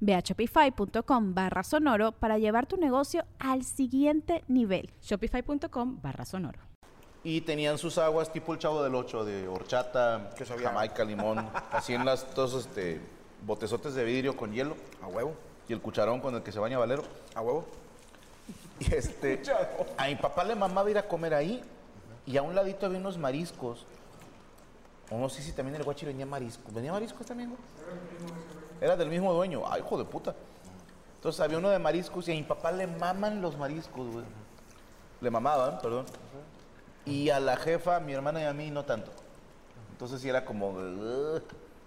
Ve a shopify.com barra sonoro para llevar tu negocio al siguiente nivel. Shopify.com barra sonoro. Y tenían sus aguas tipo el chavo del 8 de horchata, jamaica, limón, así en las dos este, botezotes de vidrio con hielo. A huevo. Y el cucharón con el que se baña Valero. A huevo. Y este, a mi papá le mamaba ir a comer ahí y a un ladito había unos mariscos. O no sé si también el guachi venía mariscos. ¿Venía mariscos también, güey? Era del mismo dueño. Ay, hijo de puta. Entonces había uno de mariscos y a mi papá le maman los mariscos, güey. Le mamaban, perdón. Y a la jefa, a mi hermana y a mí no tanto. Entonces sí era como... "Ugh".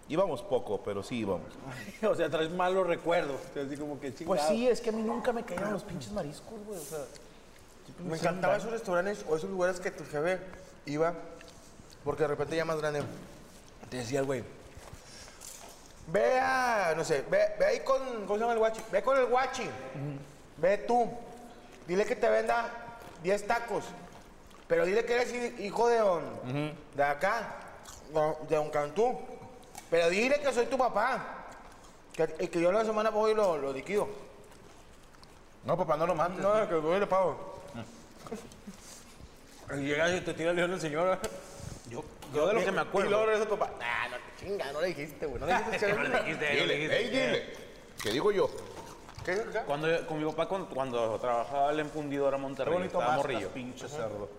íbamos poco, pero sí íbamos. o sea, traes malos recuerdos. Así como que chingado. Pues sí, es que a mí nunca me caían los pinches mariscos, güey. O sea, siempre Me hacían encantaban daño. esos restaurantes o esos lugares que tu jefe iba, porque de repente ya más grande, te decía el güey, ve a, no sé, ve, ve ahí con, ¿cómo se llama el guachi? Ve con el guachi, ve tú, dile que te venda 10 tacos, pero dile que eres hi- hijo de don, de acá, de don Cantú, pero dile que soy tu papá, que, y que yo la semana voy y lo, lo liquido. No, papá, no lo mandes. No, que voy y le pago. Y llega y te tira el león el señor. Yo, yo de lo que me acuerdo. Y luego regresa tu papá. Nah, no, te chinga, no le dijiste, güey. No le dijiste. No le dijiste, no le dijiste. ey, dile. ¿Qué digo yo? ¿Qué acá? Cuando, con mi papá, cuando, cuando trabajaba él en Fundidora Monterrey, estaba morrillo. pinche cerdo.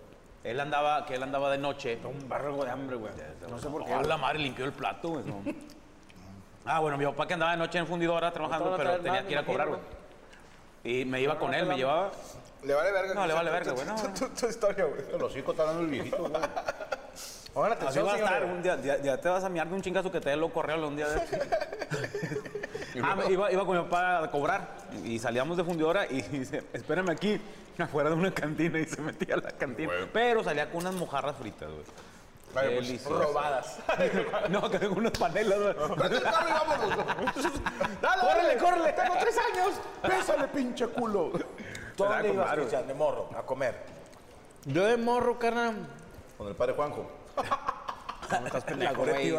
Él andaba, que él andaba de noche. Un barro de hambre, güey. No sé por qué. Oh, la madre limpió el plato, güey. no. Ah, bueno, mi papá que andaba de noche en Fundidora trabajando, No te van a pero traer tenía nada, que ir a me cobrar, imagino, güey. Y me iba con él, me llevaba. Le vale verga. No, le vale verga, güey, no. Tu, tu- tu historia, güey. El hocico está dando el viejito, güey. Pongan Así atención, va a estar, un día, ya, ya te vas a miar de un chingazo que te dé lo correo un día de Ah, me- iba, iba con mi papá a cobrar y salíamos de fundidora y dice, espérame aquí, afuera de una cantina y se metía a la cantina. Pero salía con unas mojarras fritas, güey. Pues. Robadas. No, que tengo unas panelas. Dale, Córrele, córrele. Tengo tres años. Pésale, pinche culo. ¿Tú a dónde ibas, Cristian, de morro, a comer? Yo de morro, carnal. Con el padre Juanjo. No, estás pendejo, güey.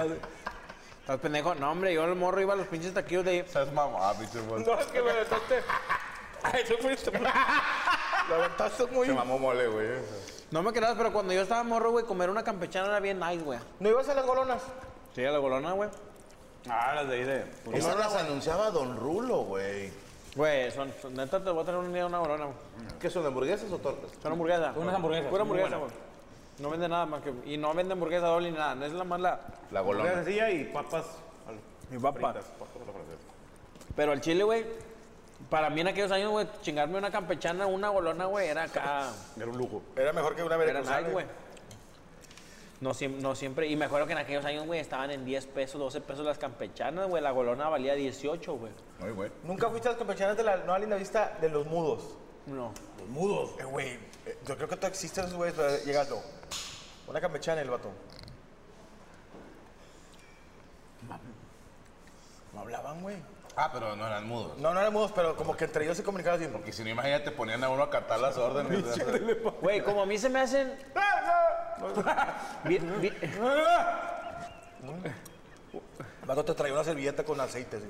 Estás pendejo. No, hombre, yo el morro iba a los pinches taquillos de... Seas mamá, pinche güey. No, es que me aventaste. Ay, tú fuiste. Lo aventaste muy. Se mamó mole, güey. No me creas, pero cuando yo estaba morro, güey, comer una campechana era bien nice, güey. ¿No ibas a las golonas? Sí, a la golona, güey. Ah, las de ahí de... Esas las anunciaba Don Rulo, güey. Güey, son, son- neta te voy a tener un día una golona, güey. ¿Qué son, hamburguesas o tortas? Son hamburguesas. Unas hamburguesas, Pura hamburguesa, güey. No vende nada más que... Y no vende hamburguesa doble ni nada. No es la más la... La golona. sencilla y papas fritas. papas. Pero el chile, güey, para mí en aquellos años, güey, chingarme una campechana, una golona, güey, era acá... Era un lujo. Era mejor que una Era veracruzana. nice, güey. No, siem- no siempre. Y me acuerdo que en aquellos años, güey, estaban en 10 pesos, 12 pesos las campechanas, güey. La golona valía 18, güey. Muy güey. ¿Nunca fuiste a las campechanas de la nueva linda vista de los mudos? No. Los mudos. Eh, güey, eh, yo creo que todavía existen esos güeyes, pero llegas tú. Una campechana el vato. No hablaban, güey. Ah, pero no eran mudos. No, no eran mudos, pero como que entre ellos se comunicaban así. Porque si no, imagínate, ponían a uno a cantar las órdenes. Güey, como a mí se me hacen... Vi- vi- El vato te traía una servilleta con aceite, así.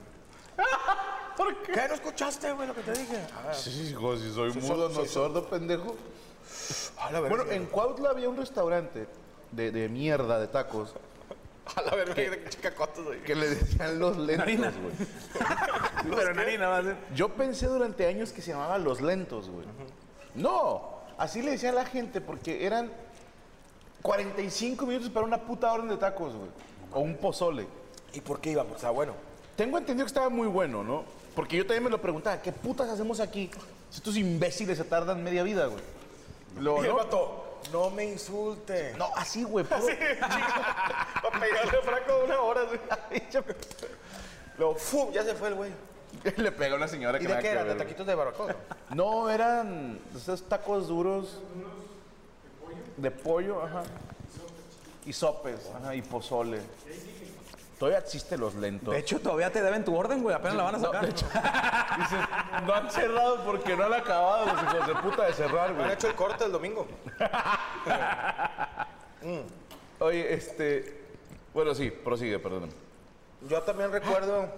¿Por qué? ¿Qué no escuchaste, güey, lo que te dije? Ah, Sí, hijo, si soy Sí, mudo, soy- no sordo, pendejo. A la verga. Bueno, en Cuautla había un restaurante de, de mierda, de tacos, A la verga, de chicacotos, güey. que le decían los lentos, güey. Pero harina va a ser. Yo pensé durante años que se llamaba Los Lentos, güey. No, así le decía a la gente porque eran 45 minutos para una puta orden de tacos, güey. O un pozole. ¿Y por qué iba? Porque estaba bueno. Tengo entendido que estaba muy bueno, ¿no? Porque yo también me lo preguntaba, ¿qué putas hacemos aquí? Si estos imbéciles se tardan media vida, güey. Lo, Y el no, vato, no me insulte. no, así, güey. puro- Para pegarle a Franco de una hora. Luego, ¡fum! Ya se fue el güey. Le pega a una señora ¿Y que de nada qué que eran? ¿De taquitos de barbacoa? No, eran esos tacos duros. De pollo, ajá. Y sopes, ajá, y pozole. Todavía existen los lentos. De hecho, todavía te deben tu orden, güey. Apenas la van a No, sacar. de hecho, dice, no han cerrado porque no han acabado los hijos de puta de cerrar, Han güey. hecho el corte el domingo. Oye, este. Bueno, sí, prosigue, perdón. Yo también recuerdo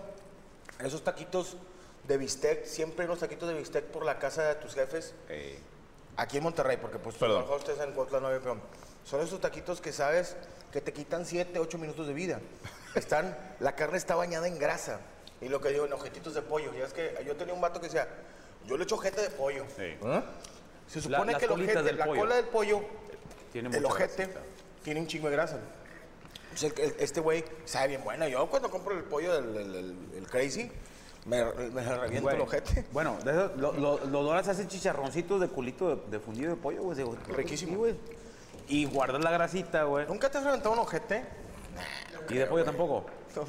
esos taquitos de bistec. Siempre hay unos taquitos de bistec por la casa de tus jefes. Aquí en Monterrey, porque pues Perdón. a lo mejor ustedes en Cuautla no pero son esos taquitos que sabes que te quitan 7, 8 minutos de vida. Están, la carne está bañada en grasa. Y lo que digo, en ojetitos de pollo. Ya es que yo tenía un vato que decía, yo le echo ojete de pollo. ¿Ah? Se supone que el ojete, la pollo. cola del pollo, Tiene el ojete, tiene un chingo de grasa. Entonces, el- este güey sabe bien bueno. Yo cuando compro el pollo del el, el- el Crazy, me, me reviento Güey, el ojete. Bueno, de eso, lo, lo, lo doras hacen chicharroncitos de culito de, de fundido de pollo, güey. Riquísimo. sí, güey. Y guardas la grasita, güey. ¿Nunca te has reventado un ojete? Y de pollo tampoco.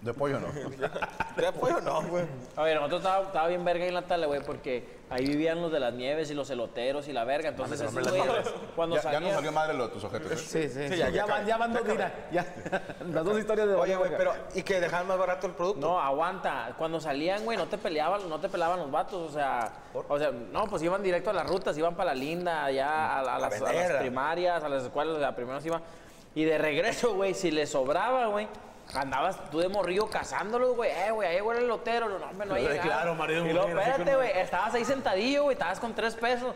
De pollo no. De pollo no, güey. A ver, nosotros estaba, estaba bien verga ahí en la tala, güey, porque ahí vivían los de las nieves y los eloteros y la verga. Entonces, esos güeyes, cuando Ya, ya no salió madre lo de tus objetos. ¿eh? Sí, sí. ya, ya, ya van, ya van dos, mira. Ya. Las dos historias de Oye, güey, Verga. pero ¿y que dejaban más barato el producto? No, aguanta. Cuando salían, güey, no te peleaban, no te pelaban los vatos, o sea, o sea, no, pues iban directo a las rutas, iban para la linda, allá a, a las, a las primarias, a las escuelas, o sea, primero se iban. Y de regreso, güey, si les sobraba, güey, andabas tú de morrillo cazándolos, güey, eh, güey, ahí llegó el elotero, no, hombre, no ha llegado. claro, marido, Y luego, espérate, güey, estabas ahí sentadillo, güey, estabas con tres pesos.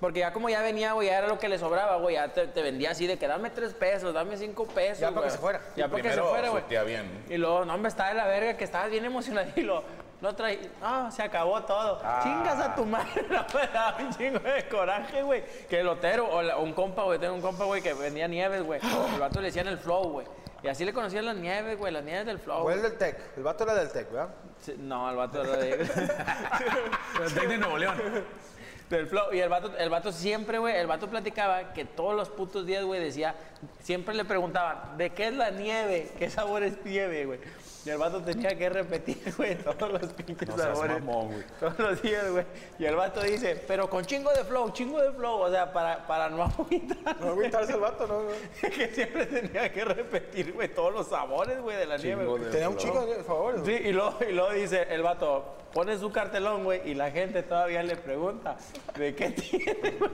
Porque ya como ya venía, güey, ya era lo que le sobraba, güey, ya te, te vendía así de que dame tres pesos, dame cinco pesos. Ya para que se fuera. Ya para que se Primero fuera, güey. bien. Y luego, no, hombre, estaba de la verga, que estabas bien emocionado y lo, no traí, no, se acabó todo. Chingas a tu madre, no me daba un chingo de coraje, güey. Que el lotero, o, la- un compa, güey, tengo un compa, güey, que vendía nieves, güey. El vato le decían el flow, güey. Y así le conocían las nieves, güey, las nieves del flow. O el del Tec. El vato era del Tec, ¿verdad? Sí, No, el vato era de... El Tec de Nuevo León. Del flow. Y el vato, el vato siempre, güey, el vato platicaba que todos los putos días, güey, decía, siempre le preguntaban, ¿de qué es la nieve? ¿Qué sabor es nieve, güey? Y el vato tenía que repetir, güey, todos los pinches No seas sabores. mamón. Todos los días, güey. Y el vato dice, pero con chingo de flow, chingo de flow, o sea, para, para no agüitar. No agüitarse el vato, ¿no? güey? que siempre tenía que repetir, güey, todos los sabores, güey, de la nieve, güey. Tenía un chingo de favores. Sí, y luego, y luego dice el vato, pone su cartelón, güey, y la gente todavía le pregunta, ¿de qué tiene?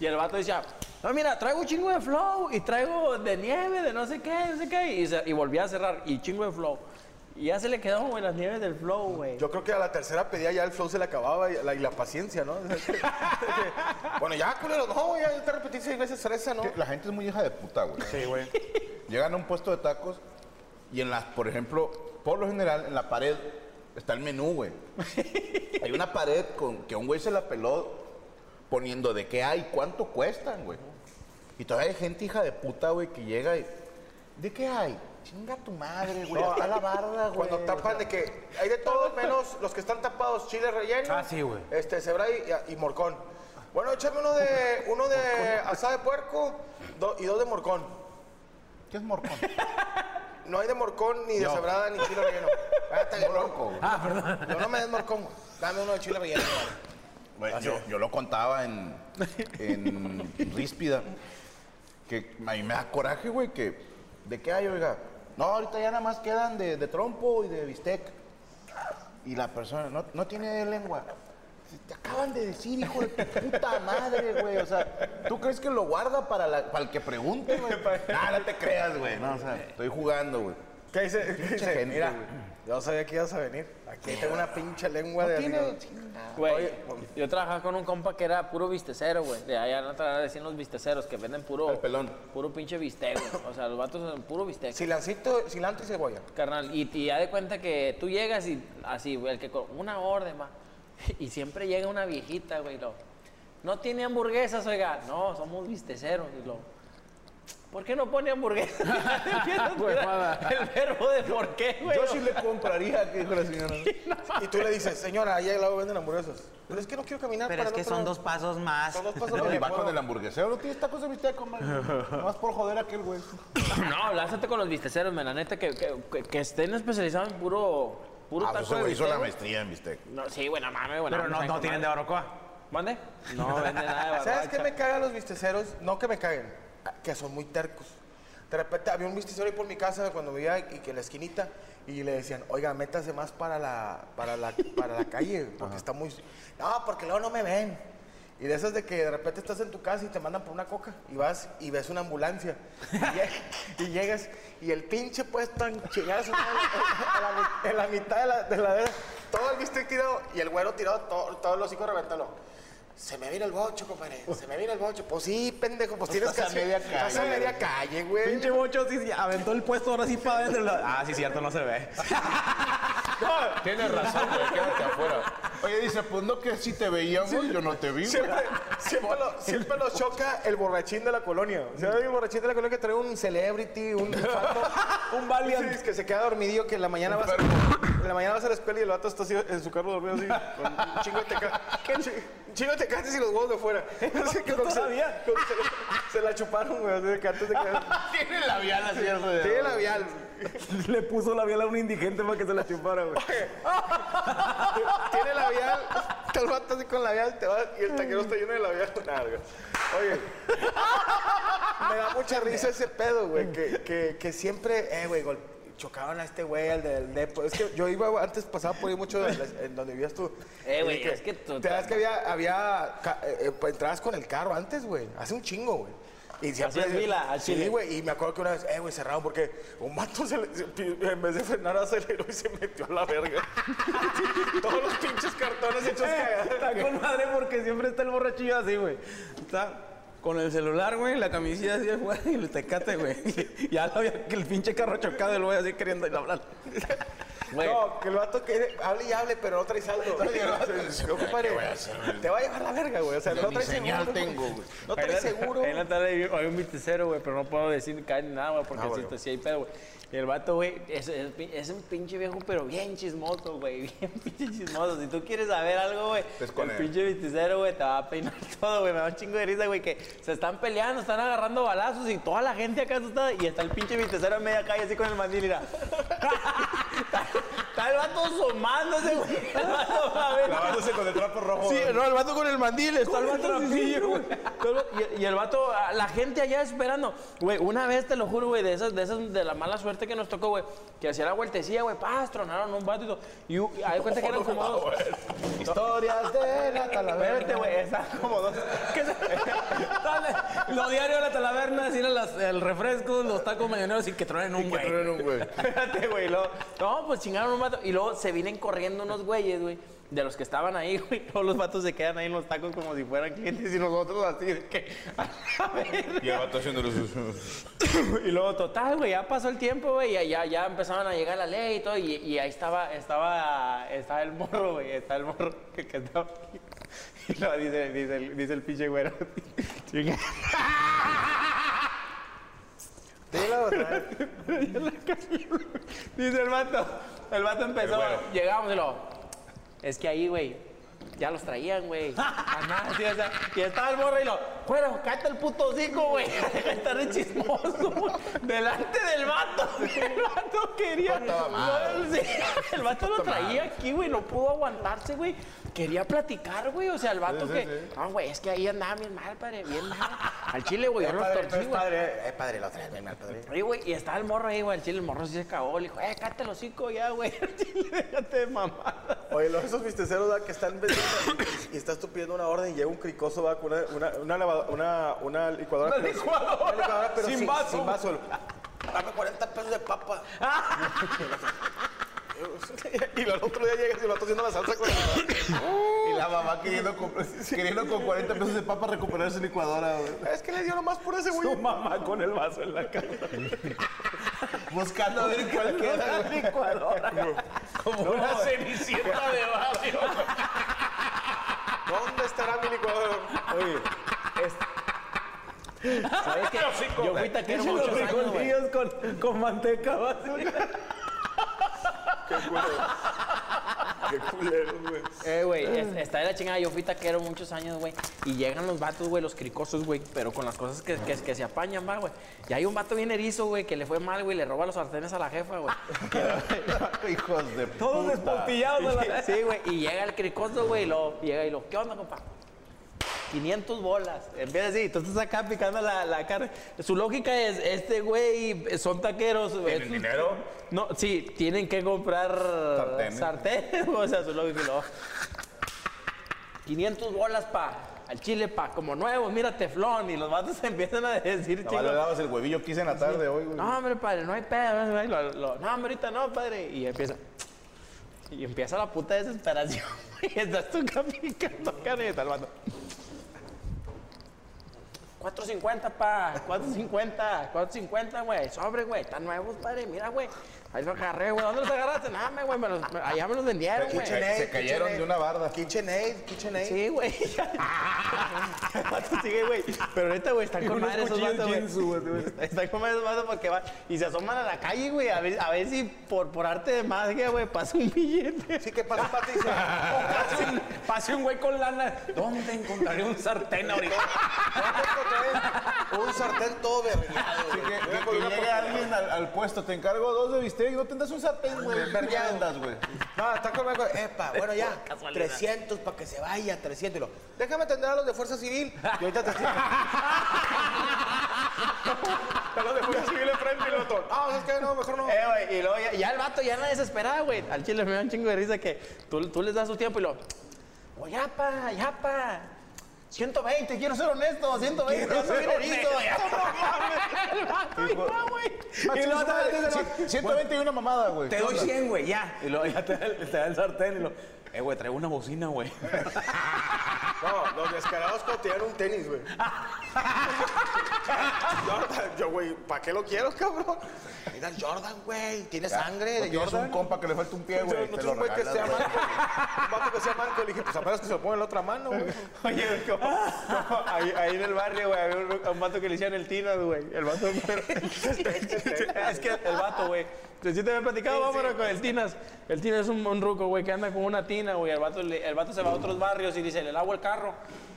Y el vato decía, no, mira, traigo un chingo de flow, y traigo de nieve, de no sé qué, no sé qué, y, se- y volvía a cerrar, y chingo de flow. Y ya se le quedó, güey, las nieves del flow, güey. Yo creo que a la tercera pedida ya el flow se le acababa y la, y la paciencia, ¿no? bueno, ya, culero, no, güey, ya te repetí seis veces fresa, ¿no? La gente es muy hija de puta, güey. Sí, güey. Llegan a un puesto de tacos y en las, por ejemplo, por lo general, en la pared está el menú, güey. Hay una pared con que un güey se la peló poniendo de qué hay, cuánto cuestan, güey. Y todavía hay gente hija de puta, güey, que llega y. ¿De qué hay? Chinga tu madre, güey. No, Está la barda, güey. Cuando tapan de que hay de todo menos los que están tapados, chile relleno. Ah, sí, güey. Este, cebray y, y morcón. Bueno, échame uno de, uno de asada de puerco do- y dos de morcón. ¿Qué es morcón? No hay de morcón, ni de cebrada, ni chile relleno. Ah, está bien, Loco, güey. Ah, perdón. Yo no me des morcón. Dame uno de chile relleno. Güey, yo, yo lo contaba en, en Ríspida, que a mí me da coraje, güey, que ¿de qué hay, oiga? No, ahorita ya nada más quedan de, de trompo y de bistec. Y la persona, no, no tiene lengua. Te acaban de decir, hijo de tu puta madre, güey. O sea, ¿tú crees que lo guarda para, la- para el que pregunte, güey? Ah, no te creas, güey. No, o sea, estoy jugando, güey. ¿Qué dice? ¿Qué dice? gente, Mira, güey. yo sabía que ibas a venir. Aquí tengo una pinche lengua de... Tiene... Güey, yo trabajaba con un compa que era puro vistecero, güey. De allá no te decían los visteceros, que venden puro... El pelón. Puro pinche bistec, güey. O sea, los vatos son puro bistec. Cilancito, cilantro y cebolla. Carnal, y, y ya de cuenta que tú llegas y así, güey, el que una orden, ma. Y siempre llega una viejita, güey, lo. No tiene hamburguesas, oiga. No, somos visteceros, y lo. ¿por qué no pone hamburguesa? el verbo de por qué, güey. Yo sí le compraría, que dijo la señora. Y tú le dices, señora, ahí al lado venden hamburguesas. Pero es que no quiero caminar Pero para es que son dos pasos más. Son dos pasos No, más. y va con el hamburguesero. No tienes tacos de bistec, compadre. Nomás por joder a aquel güey. No, lázate con los visteceros, men, la neta, que, que, que- que estén especializados en puro, puro Ah, pues taco de güey hizo la maestría en bistec. No, sí, no mames, güey. Pero no, no tienen de barbacoa. ¿Mande? No venden nada de ¿Sabes qué me cagan los visteceros? No que me caguen, que son muy tercos. De repente había un vistecero ahí por mi casa cuando vivía y que en la esquinita y le decían, oiga, métase más para la, para la, para la calle, porque está muy... No, porque luego no me ven. Y de esas de que de repente estás en tu casa y te mandan por una coca y vas y ves una ambulancia y, lleg- y llegas y el pinche pues tan chingazo en, la, en la mitad de la, de la de- todo el bistec tirado y el güero tirado, todo, todos los hijos reventalo. Se me viene el bocho, compadre. Se me viene el bocho. Pues sí, pendejo, pues tienes que a media Estás a calle. media calle, güey. Pinche bocho, sí, sí, aventó el puesto ahora sí para adentro. Ah, sí, cierto, no se ve. Tienes razón, güey. Quédate afuera. Oye, dice, pues no que si te veíamos, yo no te vi. Siempre, siempre, lo, siempre lo choca el borrachín de la colonia. O sea, hay un borrachín de la colonia que trae un celebrity, un infarto, un Valiant. Sí, que se queda dormidillo, que en la mañana vas a, en la mañana vas a la escuela y el vato está así en su carro dormido así, con un chingo de tecates. Un chingo de tecates y los huevos de fuera. Así que como que se, se, la- se la chuparon, güey, así de que antes de que... Tiene labial así alrededor. Sí, labial. Le puso la biela a un indigente para que se la chupara, güey. Tiene labial, el vato así con labial, te vas y el taquero está lleno de labial. Nada, güey. Oye, me da mucha risa ese pedo, güey, que, que, que siempre, eh, güey, gol- chocaban a este güey, al del depo. Es que yo iba, antes pasaba por ahí mucho en, donde vivías tú. Eh, güey, es que tú- Te das que había, había eh, eh, pues, entrabas con el carro antes, güey, hace un chingo, güey. Y siempre, fila, al Sí, chile. güey, y me acuerdo que una vez, eh, güey, cerrado porque un vato se le- en vez de frenar aceleró y se metió a la verga. Todos los pinches cartones hechos cagadas. Está con madre porque siempre está el borrachillo así, güey. Está con el celular, güey, la camisilla así afuera y el tecate, güey. Ya lo había que el pinche carro chocado el güey así queriendo ir a hablar. No, que el vato que hable y hable, pero no trae saldo. No, compadre, te va a llevar la verga, güey. O sea, no Ni trae señal seguro. tengo, güey. No trae seguro. En la tarde hay hay un vistecero, güey, pero no puedo decir cae ni nada, güey, porque Ah, sí hay pedo, güey. Y el vato, güey, es, es, es un pinche viejo, pero bien chismoso, güey, bien pinche chismoso. Si tú quieres saber algo, güey, el él. pinche vistecero, güey, te va a peinar todo, güey. Me da un chingo de risa, güey, que se están peleando, están agarrando balazos y toda la gente acá asustada y está el pinche vistecero en media calle así con el mandil, mira. está, el vato asomándose, güey. El vato va a ver. Lavándose con el trapo rojo. Sí, no, el vato con el mandil. Está el vato Sí, güey. Y, y el vato, a la gente allá esperando. Güey, una vez te lo juro, güey, de esas, de esas, de la mala suerte que nos tocó, güey, que hacía la vueltecilla, güey, paz, tronaron un vato y todo. Y hay cuenta que eran como dos. Historias de la talavera. Espérate, güey, estaban como dos. ¿Qué se- Dale, Lo diario de la talaverna, las- el refresco, los tacos mañaneros y que tronen un güey. Espérate, güey. luego- No, pues chingaron un vato. Y luego se vienen corriendo unos güeyes, güey. De los que estaban ahí, güey. Todos los vatos se quedan ahí en los tacos como si fueran clientes y nosotros así de que. A ver. Y el vato haciéndole sus... Y luego, total, güey, ya pasó el tiempo, güey, ya, ya, ya empezaban a llegar la ley y todo, y, y ahí estaba, estaba, estaba el morro, güey, estaba el morro que, que estaba... Y luego dice, dice, el, dice el pinche güero, chinga. Dice el vato, el vato empezó, llegamos y lo, es que ahí, güey, ya los traían, güey. Y estaba el morro y lo, bueno, cállate el puto hocico, güey. Deja de estar de chismoso, güey. Delante del vato. El vato quería. No, sí, el vato lo traía aquí, güey. No pudo aguantarse, güey. Quería platicar, güey. O sea, el vato que. Ah, güey, es que ahí andaba bien mal, padre, bien mal. Al chile, güey, yo Padre, torcí, güey. padre, es padre, lo traes bien mal, padre. Oye, güey, y estaba el morro ahí, güey. El chile, el morro sí se cagó. Le dijo, eh, cállate el hocico ya, güey. Al chile, déjate de. Oye, los esos visteceros que están vendiendo y estás tú pidiendo una orden y llega un cricoso ¿verdad? con una, una, una, lavado- una, una licuadora. Una licuadora. una licuadora, pero Sin sin, vaso. Sin vaso. Dame 40 pesos de papa. y el otro día llegas y lo haciendo la salsa con el... Y la mamá queriendo, comprar- queriendo con 40 pesos de papa recuperar su licuadora, güey. Es que le dio nomás por ese güey. Su mamá con el vaso en la cara. Buscando a ver cuál queda, güey. licuadora. Como una cenicienta de barrio. ¿Dónde estará mi licuadora? Oye, ¿Sabes qué? Yo fui taquero Echen los muchos años, güey. frijolillos con, con manteca, va, así. Qué culero, güey. Eh, güey, es- está de la chingada. Yo fui taquero muchos años, güey. Y llegan los vatos, güey, los cricosos, güey. Pero con las cosas que, que, que se apañan, va, güey. Y hay un vato bien erizo, güey, que le fue mal, güey. Le roba los sartenes a la jefa, güey. Hijos de Todos despotillados a la... Sí, güey. Y llega el cricoso, güey. Y lo llega y lo, ¿qué onda, compa? 500 bolas. Empieza así, tú estás acá picando la, la carne. Su lógica es, este güey, son taqueros. ¿Tienen estos- dinero? No, sí, tienen que comprar Sartenes. sartenes. o sea, su lógica lo... 500 bolas, pa. Al chile, pa. Como nuevos, mira, teflón. Y los vatos empiezan a decir, Nada más le chicos. dabas el huevillo que hice en la tarde hoy, güey. No, hombre, padre, no hay pedo. No, hay- lo- lo- no, hombre, ahorita no, padre. Y empieza. Y empieza la puta desesperación. Y estás tú picando carne y el vato. 4.50, pa. 4.50. 4.50, güey. Sobre, güey. Están nuevos, padre. Mira, güey. Ahí los agarré, güey. ¿Dónde los agarraste? Nada, güey. me los- me- allá me los vendieron, güey. Se cayeron de una barda. KitchenAid, KitchenAid. Sí, güey. Sigue, güey. Pero ahorita, güey, están con madre esos vatos, güey. Están con madre esos vatos porque van y se asoman a la calle, güey. A ver, a ver si por, por arte de magia, güey, pasa un billete. Sí, ¿qué pasó, Pati? Dice, Pase un, pase un güey con lana. ¿Dónde encontraré un sartén ahorita? Sartén todo vergueado. Así güey. que, que, con que llegue alguien al, al puesto, te encargo dos de bistec y no tendrás un sartén, güey. ¿Qué andas, güey? No, está conmigo. Epa, bueno, ya. 300 para que se vaya, 300. Y lo, déjame atender a los de Fuerza Civil. Y ahorita te A los de Fuerza Civil enfrente y el otro. No, es que no, mejor no. Eh, güey, y luego ya, ya el vato ya no desesperada, güey. Al chile me da un chingo de risa que tú, tú les das su tiempo y lo. Oh, ya, pa, ya, pa. 120, quiero ser honesto, 120, ya soy bien erizo, ya no mames. El vato, güey. Y luego te 121 mamada, güey. Te doy 100, güey, ya. Y luego ya te da el sartén y lo... Eh, güey, traigo una bocina, güey. No, los descarados cuando tiran un tenis, güey. Jordan, yo, güey, ¿para qué lo quiero, cabrón? Mira el Jordan, güey. Tiene sangre No de tienes Jordan. un compa que le falta un pie, güey. no te un güey que sea regalas, manco. güey. Un vato que sea manco. Le dije, pues apenas que se lo ponga en la otra mano, güey. Oye, como, como ahí, ahí en el barrio, güey, había un, un vato que le hicieron el Tinas, güey. El vato, es que el vato, güey. Si te había platicado, vámonos con el Tinas. El Tinas es un, un ruco, güey, que anda con una tina, güey. El vato, el vato se va a otros barrios y dice, le lavo el carro.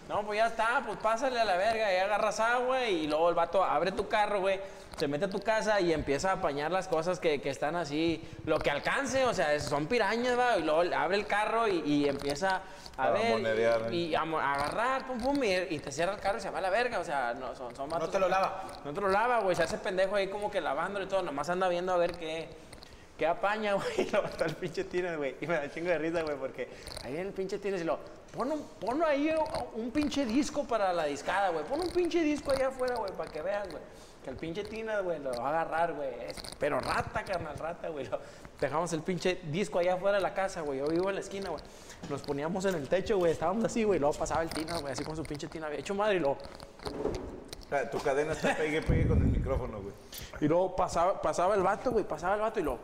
No, pues ya está, pues pásale a la verga, y agarras agua y luego el vato abre tu carro, güey, se mete a tu casa y empieza a apañar las cosas que, que están así, lo que alcance, o sea, son pirañas, va, y luego abre el carro y, y empieza a A ver y, y a, mo- a agarrar, pum, pum, y, y te cierra el carro y se va a la verga, o sea, no, son, son vatos te lo lava. No te lo lava, güey, se hace pendejo ahí como que lavándolo y todo, nomás anda viendo a ver qué, qué apaña, güey, y luego está el pinche Tines, güey, y me da chingo de risa, güey, porque ahí viene el pinche Tines y lo, pon, un, pon ahí un, un pinche disco para la discada, güey, pon un pinche disco allá afuera, güey, para que veas, güey. Que el pinche Tina, güey, lo va a agarrar, güey. Pero rata, carnal, rata, güey. lo- Dejamos el pinche disco allá afuera de la casa, güey. Yo vivo en la esquina, güey. Nos poníamos en el techo, güey. Estábamos así, güey. Luego pasaba el Tina, güey, así con su pinche Tina. Había hecho madre y luego... Ah, Tu cadena está pegue, pegue con el micrófono, güey. Y luego pasaba, pasaba el vato, güey, pasaba el vato y lo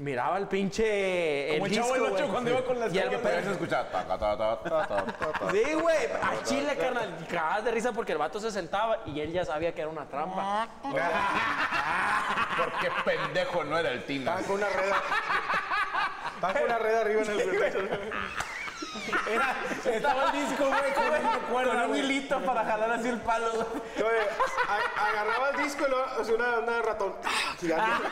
miraba el pinche. Como el Chavo del cuando iba con las Y el- carretas. Pero se escucha. ta, ta, ta, ta, ta, ta, ta, ta. Sí, güey, a Chile, carnal. Cagabas de risa porque el vato se sentaba y él ya sabía que era una trampa. Porque pendejo no era el Tina. Estaban con una red. Estaban con una red arriba en el techo. Era, estaba el disco, güey, con, un- con un hilito para jalar así el palo. güey. Oye, agarraba el disco y luego hacía una, una de ratón. Gigante.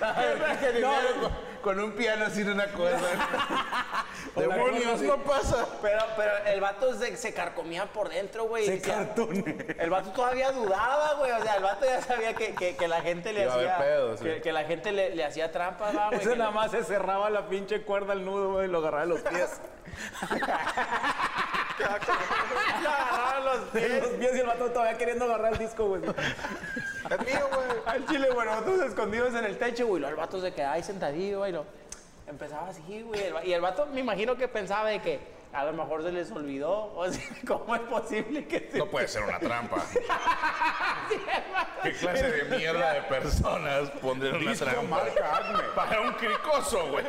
No, con, con un piano sin una cuerda. Demonios, no pasa. Pero, pero el vato se, se carcomía por dentro, güey. Se cartone. El vato todavía dudaba, güey. O sea, el vato ya sabía que, que, que la gente le Iba hacía. pedo, sí. que, que la gente le, le hacía trampas, güey. Ese que nada le- más se cerraba la pinche cuerda al nudo, güey, y lo agarraba de los pies. agarraban los los pies y el vato todavía queriendo agarrar el disco, güey. Es mío, güey. Al chile, bueno, nosotros escondidos en el techo, güey. El vato se quedaba ahí sentadillo, güey. lo- Empezaba así, güey. Y el vato, me imagino que pensaba de que a lo mejor se les olvidó. O sea, ¿cómo es posible que se... No puede ser una trampa. ¿Qué clase de mierda de personas pondrían una trampa? Para un cricoso, güey.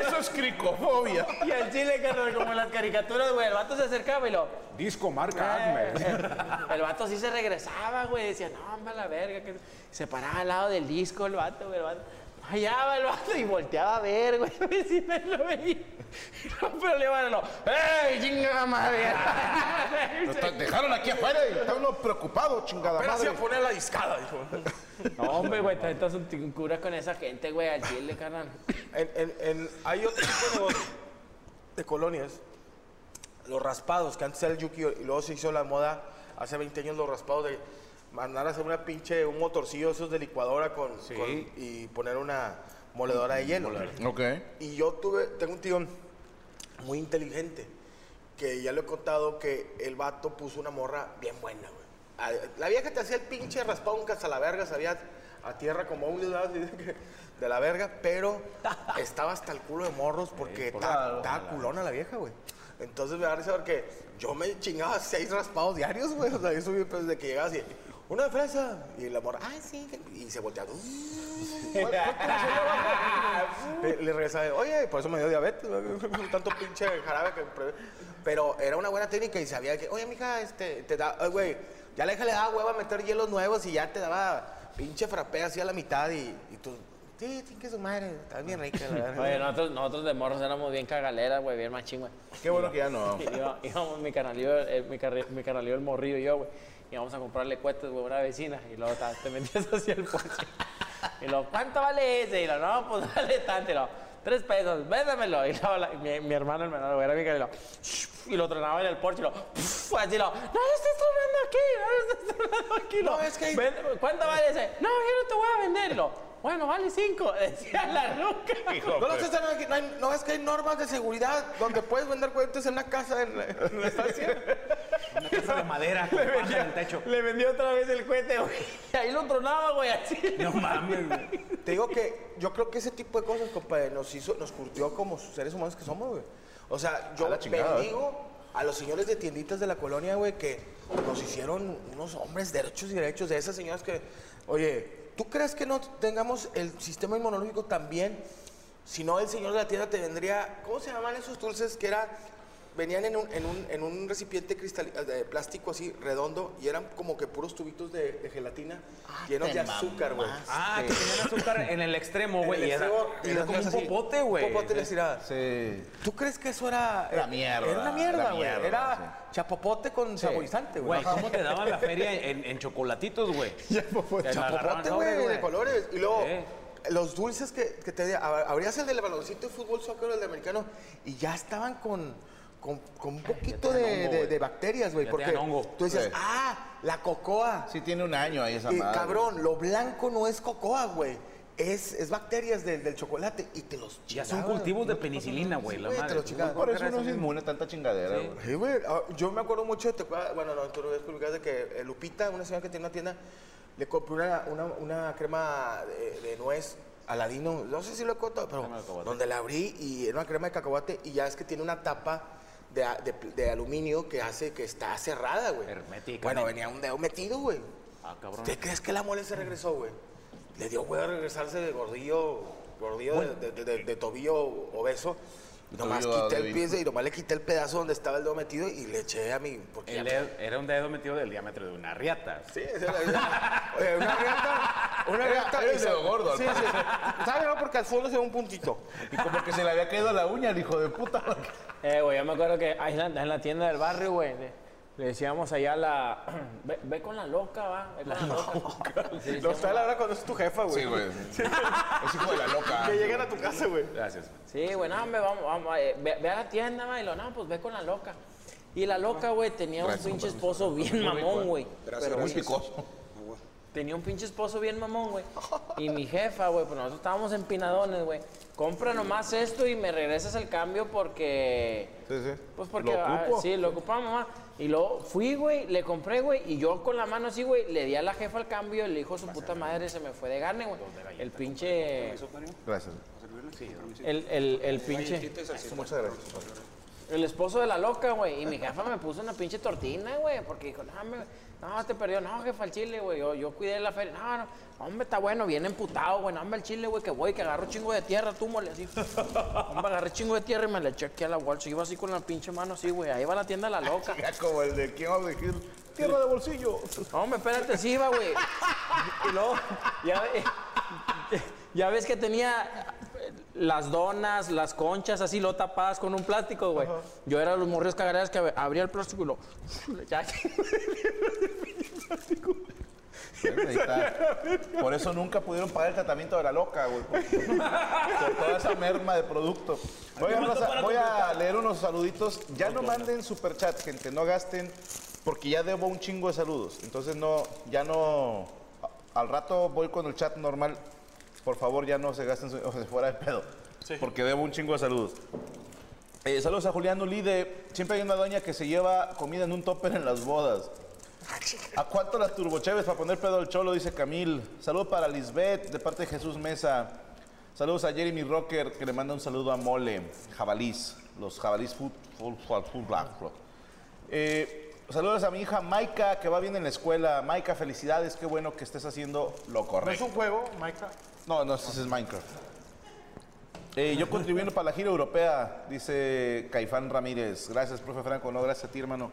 Eso es cricofobia. Y al chile, carnal, como en las caricaturas, güey, el vato se acercaba y lo... Disco marca Acme. El vato sí se regresaba, güey. Decía, no, hombre, a la verga. Que... Se paraba al lado del disco el vato, güey. El vato. Allá va el vato y volteaba a ver, güey. A ver si me lo veía. No, pero le iban a lo, ¡Ey, chinga madre! Está- dejaron aquí afuera y está uno preocupado, chingada Apenas madre. a poner la discada, dijo. No, hombre, güey, estás un cura con esa gente, güey, al chile, carnal. En, en- en- hay otro tipo de de colonias, los raspados, que antes era el yuki y luego se hizo la moda hace 20 años los raspados de mandar a hacer una pinche, un motorcillo esos de licuadora con, con- y poner una moledora de hielo. Ok. Y yo tuve, tengo un tío muy inteligente que ya le he contado que el vato puso una morra bien buena, güey. A- La vieja te hacía el pinche raspado un a la verga, sabía a tierra como un lugar de la verga, pero estaba hasta el culo de morros porque estaba, estaba culona la vieja, güey. Entonces me da risa porque yo me chingaba seis raspados diarios, güey. O sea, eso pues, desde que llegaba así, una de fresa. Y la morra, ay, sí. Y se volteaba. le, le regresaba, oye, por eso me dio diabetes, tanto pinche jarabe que... Pero era una buena técnica y sabía que, oye, mija, este, te da, ay, güey, ya la hija le daba hueva a meter hielos nuevos y ya te daba pinche frappé así a la mitad y, y tú, sí, sí, que su madre, está bien rica, la verdad. Oye, nosotros, nosotros de morros éramos bien cagaleras, güey, bien machín, güey. Qué bueno que ya no. Íbamos mi canalillo, eh, mi, mi canalillo el morrillo y yo, güey. Íbamos a comprarle cuetes, güey, a una vecina. Y luego te metías hacia el porche. Y luego, ¿cuánto vale ese? Y lo, no, pues vale tanto. Y lo, tres pesos, véndamelo. Y luego la- mi, mi hermano, el menor, güey, era mi canalillo. Y lo tronaba en el porche. Y lo, así lo, no lo estás tronando aquí, no lo estás tronando aquí. Lo, No, es que- "Ven- ¿Cuánto vale ese? No, yo no te voy a vender. Y lo, bueno, vale cinco. Decía la ruca. No, lo estás aquí, no, hay- no, es que hay normas de seguridad donde puedes vender cohetes en una casa en la, en la estancia. Una casa de madera con paja en el techo. Le vendió otra vez el cohete, güey. Y ahí lo tronaba, güey, así. No mames, güey. Te digo que yo creo que ese tipo de cosas, compadre, nos hizo, nos curtió como seres humanos que somos, güey. O sea, yo bendigo a los señores de tienditas de la colonia, güey, que nos hicieron unos hombres derechos y derechos de esas señoras que, oye, ¿tú crees que no tengamos el sistema inmunológico también? Si no, el señor de la tienda te vendría, ¿cómo se llaman esos dulces que era? Venían en un, en un, en un recipiente cristal, de plástico así, redondo, y eran como que puros tubitos de, de gelatina llenos de azúcar, güey. Ah, que tenían azúcar en el extremo, güey. Y era, y como un así, popote, güey. Un popote les tiraba. Sí. ¿Tú crees que eso era. Era mierda, Era una mierda, güey. Era chapopote con saborizante, güey. ¿cómo te daban la feria en, en chocolatitos, güey? La agarraban Chapopote, güey, de colores. Y luego, Sí. los dulces que, que te ab- abrías el del baloncito de fútbol, soccer, el de americano, y ya estaban con, con, con un poquito de, hongo, de- de bacterias, güey. Porque hongo. tú Sí. ah, la cocoa. Sí tiene un año ahí esa Y, madre. cabrón, lo blanco no es cocoa, güey. Es, es bacterias del, del chocolate y te los Ya son cultivos de penicilina, güey, la te madre. lo chingaban. Por eso no es inmune a tanta chingadera, güey. Sí, güey. Ah, Yo me acuerdo mucho, te acuerdas? bueno, no, tú ves publicar de que Lupita, una señora que tiene una tienda, le compré una, una, una crema de, de nuez aladino, no sé si lo he contado, pero donde la abrí y era una crema de cacahuate y ya es que tiene una tapa de, de, de aluminio que hace que está cerrada, güey. Herméticamente. Bueno, venía un dedo metido, güey. Ah, cabrón. ¿Te crees que la mole se regresó, güey? Le dio güey a regresarse de gordillo, gordillo de, de- de- de- de tobillo obeso. Nomás quité el pie y nomás le quité el pedazo donde estaba el dedo metido y le eché a. Porque El dedo- era un dedo metido del diámetro de una riata. Sí, esa la. Oye, una riata. Una Era- riata. era y el se- dedo gordo, Sí, sí. ¿Sabes? No, porque al fondo se ve un puntito. Y como que se le había caído la uña al hijo de puta. Eh, güey, yo me acuerdo que ahí en la, en la tienda del barrio, güey, le decíamos allá a la... Ve, ve con la loca, va. Ve con la, loca. Sí, Lo está la hora cuando es tu jefa, güey. Sí, güey. Es hijo de la loca. Que llegan a tu casa, güey. Gracias. Sí, güey, no, hombre, vamos, vamos, eh, ve, ve a la tienda, va, y lo, no, pues ve con la loca. Y la loca, güey, tenía un pinche esposo bien mamón, güey. Pero Muy picoso. Tenía un pinche esposo bien mamón, güey. Y mi jefa, güey, pues nosotros estábamos empinadones, güey. Compra nomás esto y me regresas el cambio porque... Sí, sí. Pues porque, Lo ah, ocupo. sí, lo ocupaba mamá. Y luego fui, güey, le compré, güey, y yo con la mano así, güey, le di a la jefa el cambio, el hijo de su puta madre se me fue de gane, güey. El pinche... Gracias. El, el, el pinche... Muchas gracias. El esposo de la loca, güey. Y mi jefa me puso una pinche tortina, güey. Porque dijo, no, me, no, te perdió. No, jefa, el chile, güey. Yo, yo cuidé la feria. No, no. Hombre, está bueno, bien emputado, güey. No, hombre, el chile, güey, que voy, que agarro chingo de tierra, tú, mole, así. Hombre, agarré chingo de tierra y me le eché aquí a la bolsa. Iba así con la pinche mano así, güey. Ahí va la tienda la loca. Ya como el de quién vamos a decir. Tierra de bolsillo. No, hombre, espérate, sí iba, güey. Y luego, ya, ya ves que tenía las donas, las conchas así, lo tapadas con un plástico, güey. Yo era de los morrios cagaderas que abría el plástico y lo... está. Por eso nunca pudieron pagar el tratamiento de la loca, güey. Por, toda esa merma de producto. Voy a, raza, voy a leer unos saluditos. Ya no manden superchat, gente. No gasten, porque ya debo un chingo de saludos. Entonces no, ya no. Al rato voy con el chat normal. Por favor, ya no se gasten su- o sea, fuera de pedo. Porque debo un chingo de saludos. Eh, saludos a Julián Ulide. Siempre hay una doña que se lleva comida en un topper en las bodas. ¿A cuánto las turbocheves para poner pedo al cholo? Dice Camil. Saludos para Lisbeth, de parte de Jesús Mesa. Saludos a Jeremy Rocker, que le manda un saludo a Mole, jabalís, los jabalís food, food, food, food black, bro. Eh, saludos a mi hija Maika, que va bien en la escuela. Maika, felicidades, qué bueno que estés haciendo lo ¿No es correcto. un juego, Maika? No, no, ese es Minecraft. Eh, yo contribuyendo para la gira europea, dice Caifán Ramírez. Gracias, profe Franco. No, gracias a ti, hermano.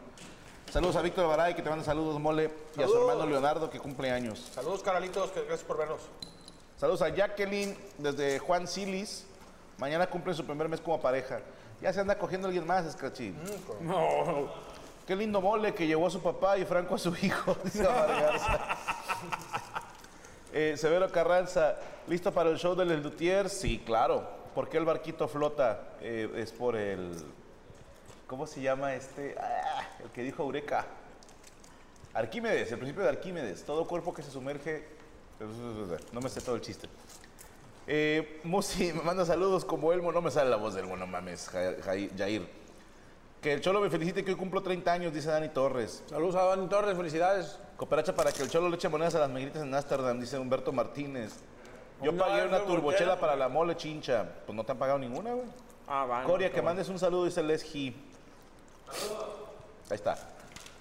Saludos a Víctor Baray, que te manda saludos, mole. Y a su hermano Leonardo, que cumple años. Saludos, caralitos, que gracias por vernos. Saludos a Jacqueline, desde Juan Silis. Mañana cumple su primer mes como pareja. Ya se anda cogiendo alguien más, Scratchy. No. Qué lindo mole que llevó a su papá y Franco a su hijo, dice Garza. Eh, Severo Carranza, ¿listo para el show del Luthier? Sí, claro. ¿Por qué el barquito flota? Eh, es por el... ¿Cómo se llama este? Ah, el que dijo Eureka. Arquímedes, el principio de Arquímedes. Todo cuerpo que se sumerge... No me sé todo el chiste. Eh, Musi, me manda saludos como Elmo. No me sale la voz del Elmo, no mames, Ja- Ja- Jair. Que el Cholo me felicite que hoy cumplo 30 años, dice Dani Torres. Saludos a Dani Torres, felicidades. Cooperacha para que el Cholo le eche monedas a las megritas en Ámsterdam, dice Humberto Martínez. Yo pagué una turbochela para la mole chincha. Pues no te han pagado ninguna, güey. Ah, van. Coria, que mandes un saludo, dice Les G. Ahí está.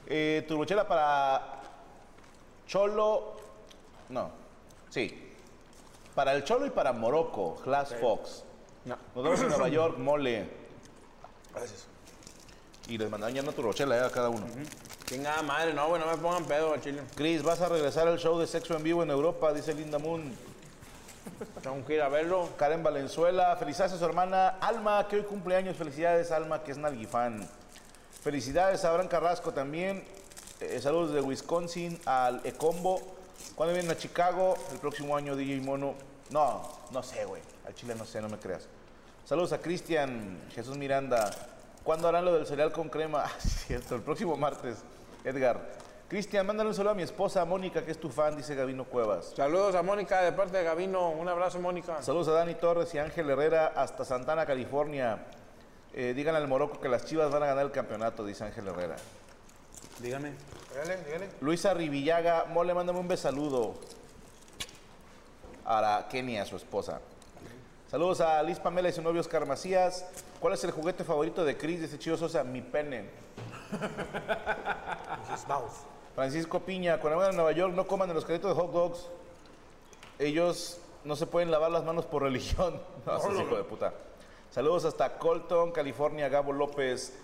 Eh, turbochela para Cholo. No. Sí. Para el Cholo y para Morocco, Glass Fox. No. Nos vemos en Nueva York, mole. Gracias. Y les mandan ya una turbochela eh, a cada uno. Chingada madre, no, güey, no me pongan pedo chile. Chris, vas a regresar al show de sexo en vivo en Europa, dice Linda Moon. Tengo que ir a verlo. Karen Valenzuela, felicidades a su hermana Alma, que hoy cumpleaños. Felicidades, Alma, que es Nalgifan. Felicidades a Abraham Carrasco también. Eh, saludos de Wisconsin al Ecombo. ¿Cuándo vienen a Chicago? El próximo año, DJ Mono. No, no sé, güey. Al Chile no sé, no me creas. Saludos a Cristian, Jesús Miranda. ¿Cuándo harán lo del cereal con crema? Ah, cierto, el próximo martes. Edgar. Cristian, mándale un saludo a mi esposa Mónica, que es tu fan, dice Gabino Cuevas. Saludos a Mónica de parte de Gavino. Un abrazo, Mónica. Saludos a Dani Torres y Ángel Herrera hasta Santana, California. Eh, díganle al Morocco que las Chivas van a ganar el campeonato, dice Ángel Herrera. Dígame. Dígale, dígale. Luisa Rivillaga, mole, mándame un besaludo. A la Kenia, su esposa. Saludos a Liz Pamela y su novio Oscar Macías. ¿Cuál es el juguete favorito de Cris? Dice Chío Sosa, mi pene. His mouth. Francisco Piña, cuando vayan a Nueva York no coman en los carritos de hot dogs. Ellos no se pueden lavar las manos por religión. No, seas hijo de puta. Saludos hasta Colton, California, Gabo López.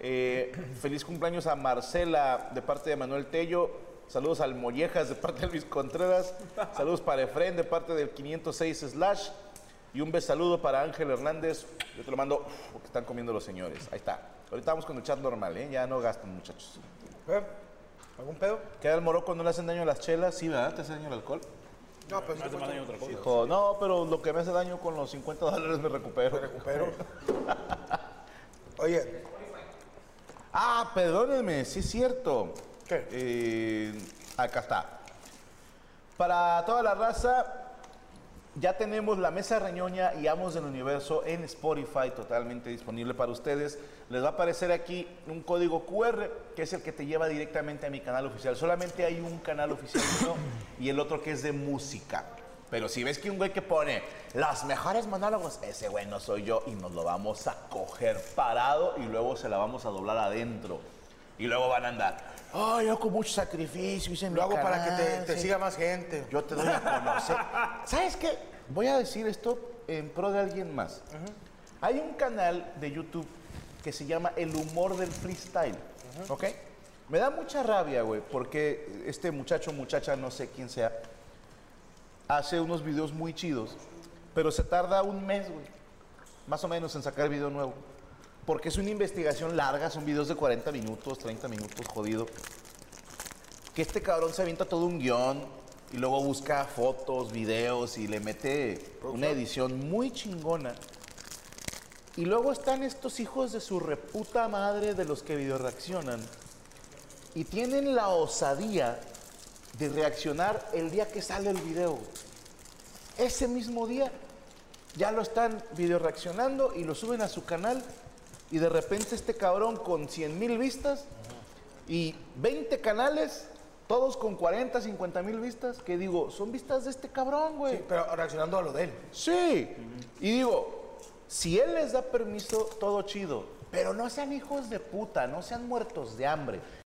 Eh, feliz cumpleaños a Marcela de parte de Manuel Tello. Saludos al Mollejas de parte de Luis Contreras. Saludos para Efren de parte del 506 Slash. Y un besaludo para Ángel Hernández. Yo te lo mando porque están comiendo los señores. Ahí está. Ahorita vamos con el chat normal, ¿eh? Ya no gastan, muchachos. ¿Eh? ¿Algún pedo? ¿Queda el moroco no le hacen daño a las chelas? Sí, ¿verdad? ¿Te hace daño el alcohol? No, pues Hace más daño otra cosa. Dijo, no, pero lo que me hace daño con los 50 dólares me recupero. recupero. Oye, Ah, perdónenme, sí es cierto. ¿Qué? Eh, acá está. Para toda la raza, ya tenemos la mesa reñoña y Amos del Universo en Spotify totalmente disponible para ustedes. Les va a aparecer aquí un código QR que es el que te lleva directamente a mi canal oficial. Solamente hay un canal oficial y el otro que es de música. Pero si ves que un güey que pone los mejores monólogos, ese güey no soy yo y nos lo vamos a coger parado y luego se la vamos a doblar adentro. Y luego van a andar, oh, yo con mucho sacrificio hice Lo hago para que te, canal, te sí". siga más gente. Yo te doy a conocer. ¿Sabes qué? Voy a decir esto en pro de alguien más. Hay un canal de YouTube que se llama El Humor del Freestyle. ¿Ok? Me da mucha rabia, güey, porque este muchacho, muchacha, no sé quién sea, hace unos videos muy chidos, pero se tarda un mes, güey, más o menos en sacar video nuevo. Porque es una investigación larga, son videos de 40 minutos, 30 minutos, jodido que este cabrón se avienta todo un guion y luego busca fotos, videos y le mete una edición muy chingona. Y luego están estos hijos de su reputa madre de los que video reaccionan y tienen la osadía de reaccionar el día que sale el video. Ese mismo día ya lo están video reaccionando y lo suben a su canal y de repente este cabrón con 100 mil vistas y 20 canales, todos con 40, 50 mil vistas, que digo, son vistas de este cabrón, güey. Sí, pero reaccionando a lo de él. Sí. Y digo, si él les da permiso, todo chido. Pero no sean hijos de puta, no sean muertos de hambre.